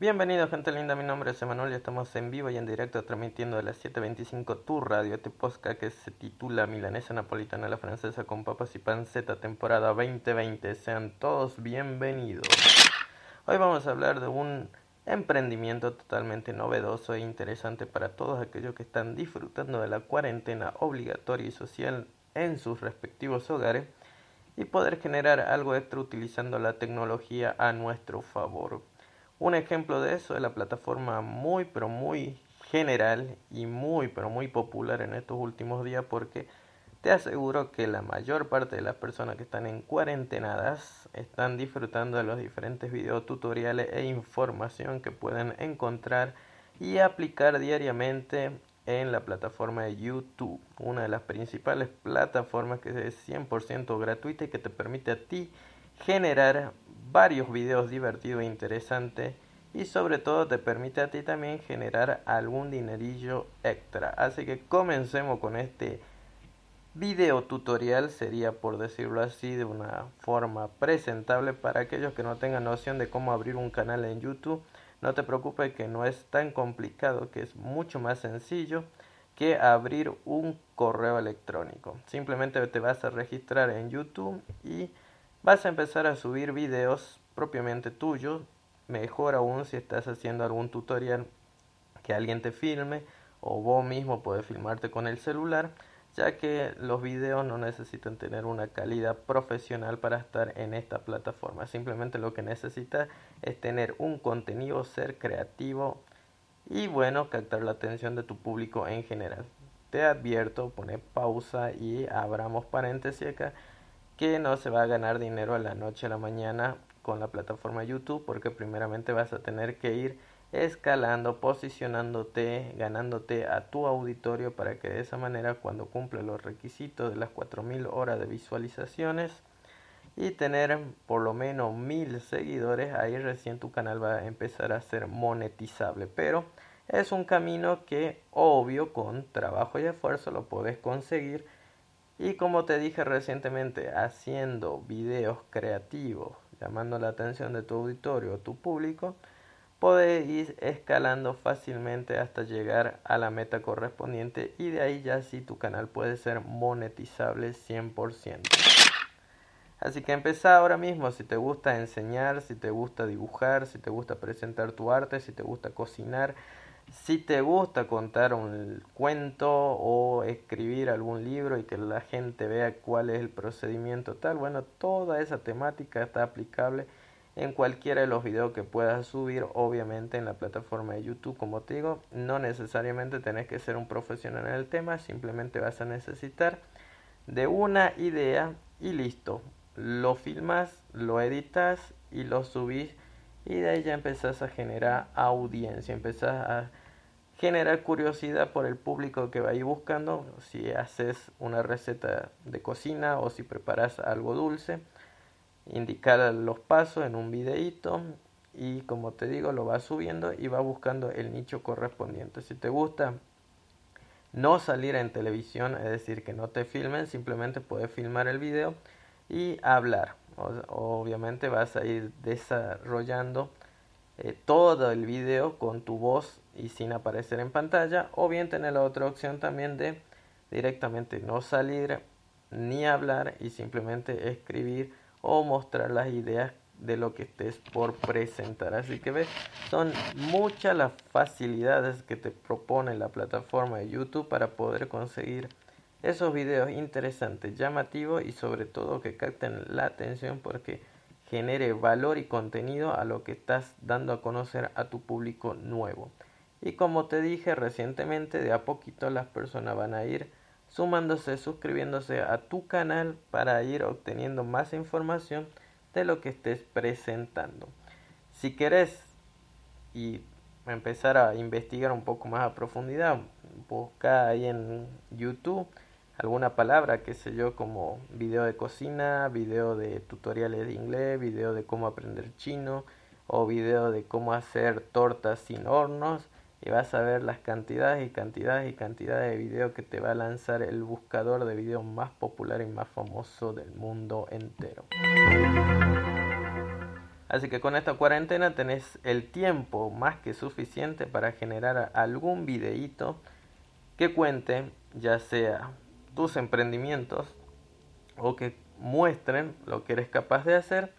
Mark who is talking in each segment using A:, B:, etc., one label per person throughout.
A: Bienvenidos gente linda, mi nombre es Emanuel y estamos en vivo y en directo transmitiendo de las 7.25 tu radio, este podcast que se titula Milanesa Napolitana la Francesa con papas y panceta temporada 2020. Sean todos bienvenidos. Hoy vamos a hablar de un emprendimiento totalmente novedoso e interesante para todos aquellos que están disfrutando de la cuarentena obligatoria y social en sus respectivos hogares y poder generar algo extra utilizando la tecnología a nuestro favor. Un ejemplo de eso es la plataforma muy pero muy general y muy pero muy popular en estos últimos días porque te aseguro que la mayor parte de las personas que están en cuarentenadas están disfrutando de los diferentes videotutoriales e información que pueden encontrar y aplicar diariamente en la plataforma de YouTube, una de las principales plataformas que es 100% gratuita y que te permite a ti generar varios videos divertidos e interesantes y sobre todo te permite a ti también generar algún dinerillo extra. Así que comencemos con este video tutorial, sería por decirlo así de una forma presentable para aquellos que no tengan noción de cómo abrir un canal en YouTube. No te preocupes que no es tan complicado, que es mucho más sencillo que abrir un correo electrónico. Simplemente te vas a registrar en YouTube y vas a empezar a subir videos propiamente tuyos, mejor aún si estás haciendo algún tutorial que alguien te filme o vos mismo puedes filmarte con el celular, ya que los videos no necesitan tener una calidad profesional para estar en esta plataforma. Simplemente lo que necesitas es tener un contenido, ser creativo y bueno, captar la atención de tu público en general. Te advierto, pone pausa y abramos paréntesis acá que no se va a ganar dinero a la noche a la mañana con la plataforma YouTube porque primeramente vas a tener que ir escalando, posicionándote, ganándote a tu auditorio para que de esa manera cuando cumple los requisitos de las 4000 horas de visualizaciones y tener por lo menos 1000 seguidores, ahí recién tu canal va a empezar a ser monetizable. Pero es un camino que obvio con trabajo y esfuerzo lo puedes conseguir y como te dije recientemente, haciendo videos creativos, llamando la atención de tu auditorio o tu público, puedes ir escalando fácilmente hasta llegar a la meta correspondiente y de ahí ya sí tu canal puede ser monetizable 100%. Así que empieza ahora mismo si te gusta enseñar, si te gusta dibujar, si te gusta presentar tu arte, si te gusta cocinar, si te gusta contar un cuento o escribir algún libro y que la gente vea cuál es el procedimiento tal, bueno, toda esa temática está aplicable en cualquiera de los videos que puedas subir, obviamente en la plataforma de YouTube, como te digo, no necesariamente tenés que ser un profesional en el tema, simplemente vas a necesitar de una idea y listo. Lo filmas, lo editas y lo subís y de ahí ya empezás a generar audiencia, empezás a generar curiosidad por el público que va ahí buscando, si haces una receta de cocina o si preparas algo dulce, indicar los pasos en un videíto y como te digo lo vas subiendo y va buscando el nicho correspondiente. Si te gusta no salir en televisión, es decir, que no te filmen, simplemente puedes filmar el video y hablar. obviamente vas a ir desarrollando eh, todo el video con tu voz y sin aparecer en pantalla o bien tener la otra opción también de directamente no salir ni hablar y simplemente escribir o mostrar las ideas de lo que estés por presentar. Así que ves, son muchas las facilidades que te propone la plataforma de YouTube para poder conseguir esos videos interesantes, llamativos y sobre todo que capten la atención porque genere valor y contenido a lo que estás dando a conocer a tu público nuevo. Y como te dije recientemente, de a poquito las personas van a ir sumándose, suscribiéndose a tu canal para ir obteniendo más información de lo que estés presentando. Si querés y empezar a investigar un poco más a profundidad, busca ahí en YouTube alguna palabra, qué sé yo, como video de cocina, video de tutoriales de inglés, video de cómo aprender chino o video de cómo hacer tortas sin hornos y vas a ver las cantidades y cantidades y cantidades de videos que te va a lanzar el buscador de videos más popular y más famoso del mundo entero. Así que con esta cuarentena tenés el tiempo más que suficiente para generar algún videíto que cuente ya sea tus emprendimientos o que muestren lo que eres capaz de hacer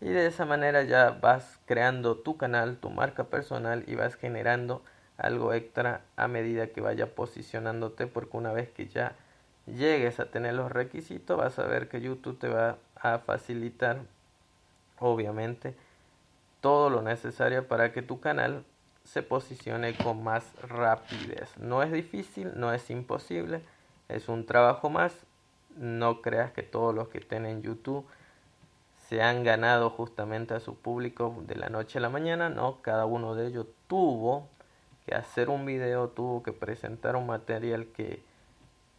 A: y de esa manera ya vas creando tu canal, tu marca personal y vas generando algo extra a medida que vaya posicionándote porque una vez que ya llegues a tener los requisitos vas a ver que YouTube te va a facilitar obviamente todo lo necesario para que tu canal se posicione con más rapidez. No es difícil, no es imposible, es un trabajo más. No creas que todos los que estén en YouTube se han ganado justamente a su público de la noche a la mañana, no, cada uno de ellos tuvo que hacer un video, tuvo que presentar un material que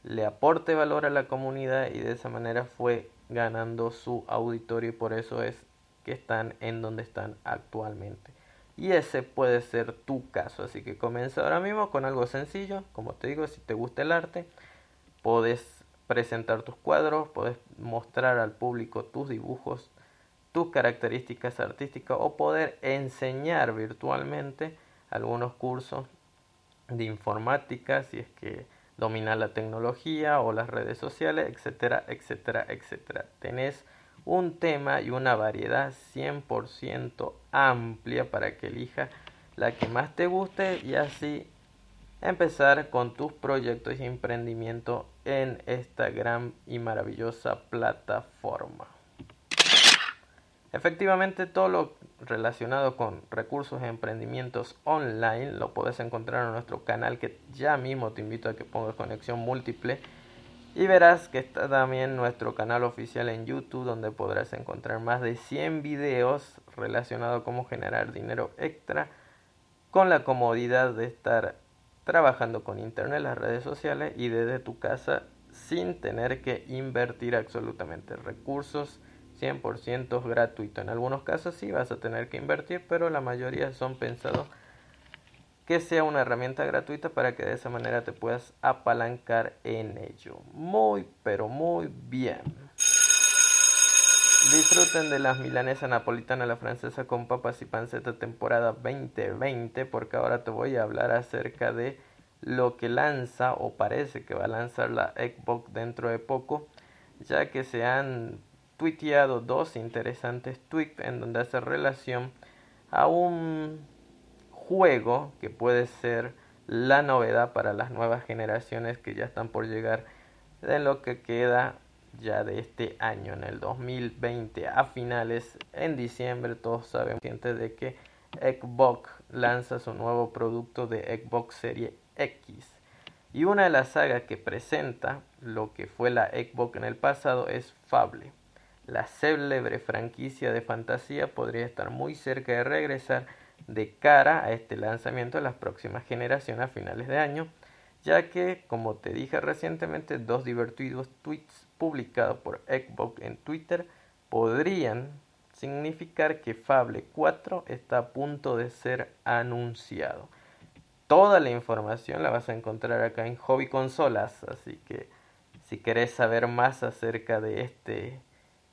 A: le aporte valor a la comunidad y de esa manera fue ganando su auditorio y por eso es que están en donde están actualmente. Y ese puede ser tu caso, así que comienza ahora mismo con algo sencillo, como te digo, si te gusta el arte, puedes presentar tus cuadros, puedes mostrar al público tus dibujos, tus características artísticas o poder enseñar virtualmente algunos cursos de informática si es que dominar la tecnología o las redes sociales, etcétera, etcétera, etcétera. Tenés un tema y una variedad 100% amplia para que elijas la que más te guste y así empezar con tus proyectos y emprendimiento en esta gran y maravillosa plataforma. Efectivamente, todo lo relacionado con recursos e emprendimientos online lo puedes encontrar en nuestro canal que ya mismo te invito a que pongas conexión múltiple y verás que está también nuestro canal oficial en YouTube donde podrás encontrar más de 100 videos relacionados a cómo generar dinero extra con la comodidad de estar trabajando con internet, las redes sociales y desde tu casa sin tener que invertir absolutamente recursos 100% gratuito. En algunos casos sí vas a tener que invertir, pero la mayoría son pensados que sea una herramienta gratuita para que de esa manera te puedas apalancar en ello. Muy, pero muy bien. Disfruten de las milanesas napolitana la francesa con papas y panceta temporada 2020 porque ahora te voy a hablar acerca de lo que lanza o parece que va a lanzar la Xbox dentro de poco ya que se han tuiteado dos interesantes tweets en donde hace relación a un juego que puede ser la novedad para las nuevas generaciones que ya están por llegar de lo que queda ya de este año en el 2020 a finales en diciembre. Todos sabemos de que Xbox lanza su nuevo producto de Xbox Series X. Y una de las sagas que presenta lo que fue la Xbox en el pasado es Fable la célebre franquicia de fantasía podría estar muy cerca de regresar de cara a este lanzamiento de las próximas generaciones a finales de año, ya que, como te dije recientemente, dos divertidos tweets publicados por Xbox en Twitter podrían significar que Fable 4 está a punto de ser anunciado. Toda la información la vas a encontrar acá en Hobby Consolas, así que si querés saber más acerca de este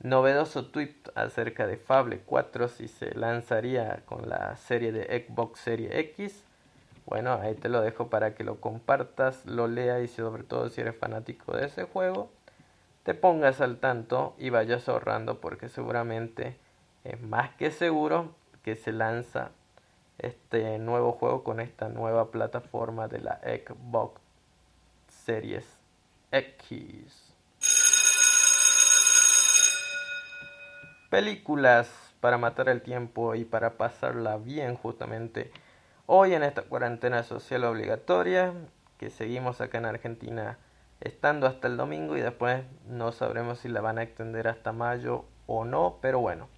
A: Novedoso tweet acerca de Fable 4 si se lanzaría con la serie de Xbox Serie X. Bueno, ahí te lo dejo para que lo compartas, lo leas y sobre todo si eres fanático de ese juego, te pongas al tanto y vayas ahorrando porque seguramente es más que seguro que se lanza este nuevo juego con esta nueva plataforma de la Xbox Series X. películas para matar el tiempo y para pasarla bien justamente hoy en esta cuarentena social obligatoria que seguimos acá en Argentina estando hasta el domingo y después no sabremos si la van a extender hasta mayo o no, pero bueno.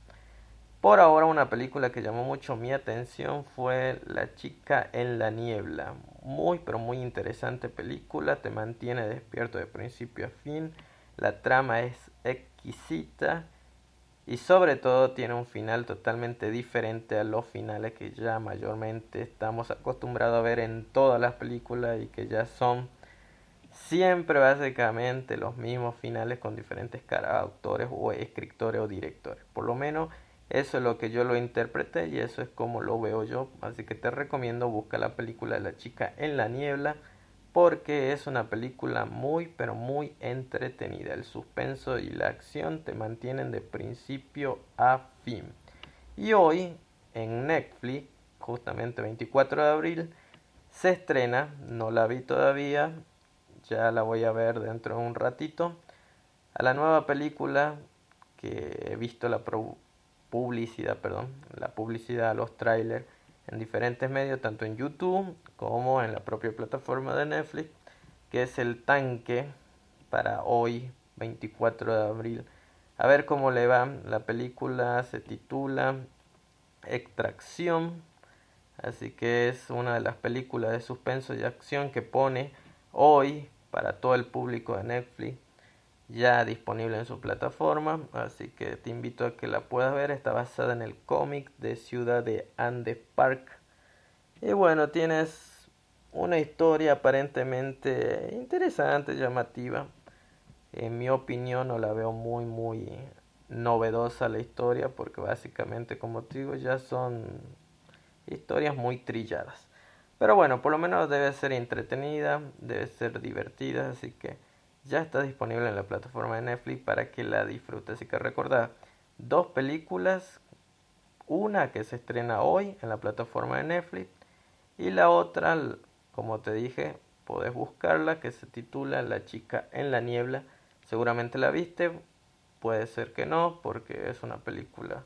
A: Por ahora una película que llamó mucho mi atención fue La chica en la niebla. Muy pero muy interesante película, te mantiene despierto de principio a fin. La trama es exquisita y sobre todo tiene un final totalmente diferente a los finales que ya mayormente estamos acostumbrados a ver en todas las películas y que ya son siempre básicamente los mismos finales con diferentes autores o escritores o directores. Por lo menos Eso es lo que yo lo interpreté y eso es como lo veo yo. Así que te recomiendo buscar la película de la chica en la niebla porque es una película muy pero muy entretenida. El suspenso y la acción te mantienen de principio a fin. Y hoy en Netflix, justamente 24 de abril, se estrena, no la vi todavía, ya la voy a ver dentro de un ratito, a la nueva película que he visto la publicidad, perdón, la publicidad, los trailers en diferentes medios, tanto en YouTube como en la propia plataforma de Netflix, que es el tanque para hoy, 24 de abril. A ver cómo le va. La película se titula Extracción. Así que es una de las películas de suspenso y acción que pone hoy para todo el público de Netflix ya disponible en su plataforma, así que te invito a que la puedas ver. Está basada en el cómic de Ciudad de Andes Park. Y bueno, tienes una historia aparentemente interesante, llamativa. En mi opinión no la veo muy muy novedosa la historia porque básicamente como te digo ya son historias muy trilladas. Pero bueno, por lo menos debe ser entretenida, debe ser divertida, así que ya está disponible en la plataforma de Netflix para que la disfrutes. Así que recordad, dos películas, una que se estrena hoy en la plataforma de Netflix y la otra, como te dije, podés buscarla que se titula La chica en la niebla. Seguramente la viste, puede ser que no, porque es una película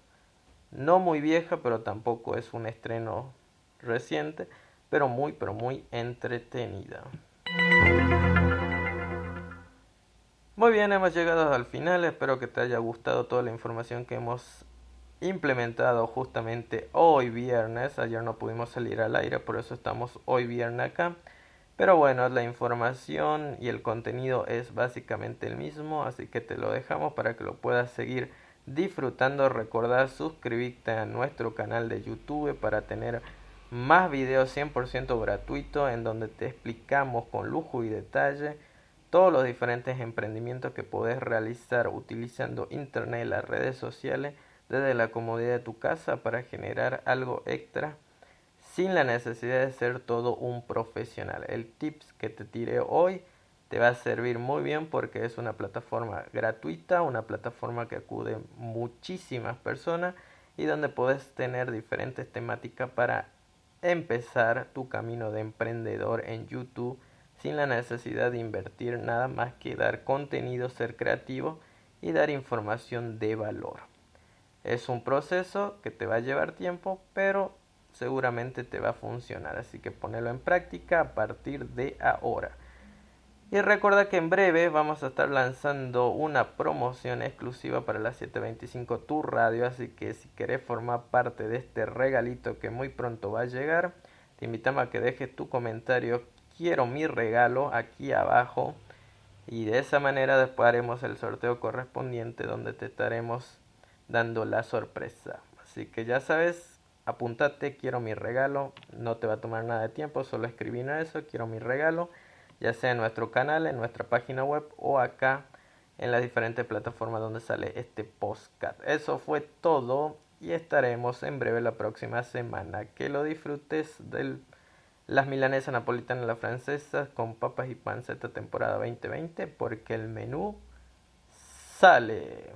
A: no muy vieja, pero tampoco es un estreno reciente, pero muy, pero muy entretenida. Muy bien, hemos llegado al final. Espero que te haya gustado toda la información que hemos implementado justamente hoy viernes. Ayer no pudimos salir al aire, por eso estamos hoy viernes acá. Pero bueno, la información y el contenido es básicamente el mismo, así que te lo dejamos para que lo puedas seguir disfrutando. Recordar suscribirte a nuestro canal de YouTube para tener más videos 100% gratuitos en donde te explicamos con lujo y detalle todos los diferentes emprendimientos que puedes realizar utilizando internet y las redes sociales desde la comodidad de tu casa para generar algo extra sin la necesidad de ser todo un profesional. El tips que te tiré hoy te va a servir muy bien porque es una plataforma gratuita, una plataforma que acude muchísimas personas y donde puedes tener diferentes temáticas para empezar tu camino de emprendedor en YouTube sin la necesidad de invertir nada más que dar contenido, ser creativo y dar información de valor. Es un proceso que te va a llevar tiempo, pero seguramente te va a funcionar, así que ponelo en práctica a partir de ahora. Y recuerda que en breve vamos a estar lanzando una promoción exclusiva para la 725 Tu Radio, así que si querés formar parte de este regalito que muy pronto va a llegar, te invitamos a que dejes tu comentario quiero mi regalo aquí abajo y de esa manera después haremos el sorteo correspondiente donde te estaremos dando la sorpresa. Así que ya sabes, apúntate, quiero mi regalo, no te va a tomar nada de tiempo, solo escribir eso, quiero mi regalo, ya sea en nuestro canal, en nuestra página web o acá en las diferentes plataformas donde sale este postcat. Eso fue todo y estaremos en breve la próxima semana. Que lo disfrutes del las milanesas napolitanas la francesa con papas y panceta temporada 2020 porque el menú sale.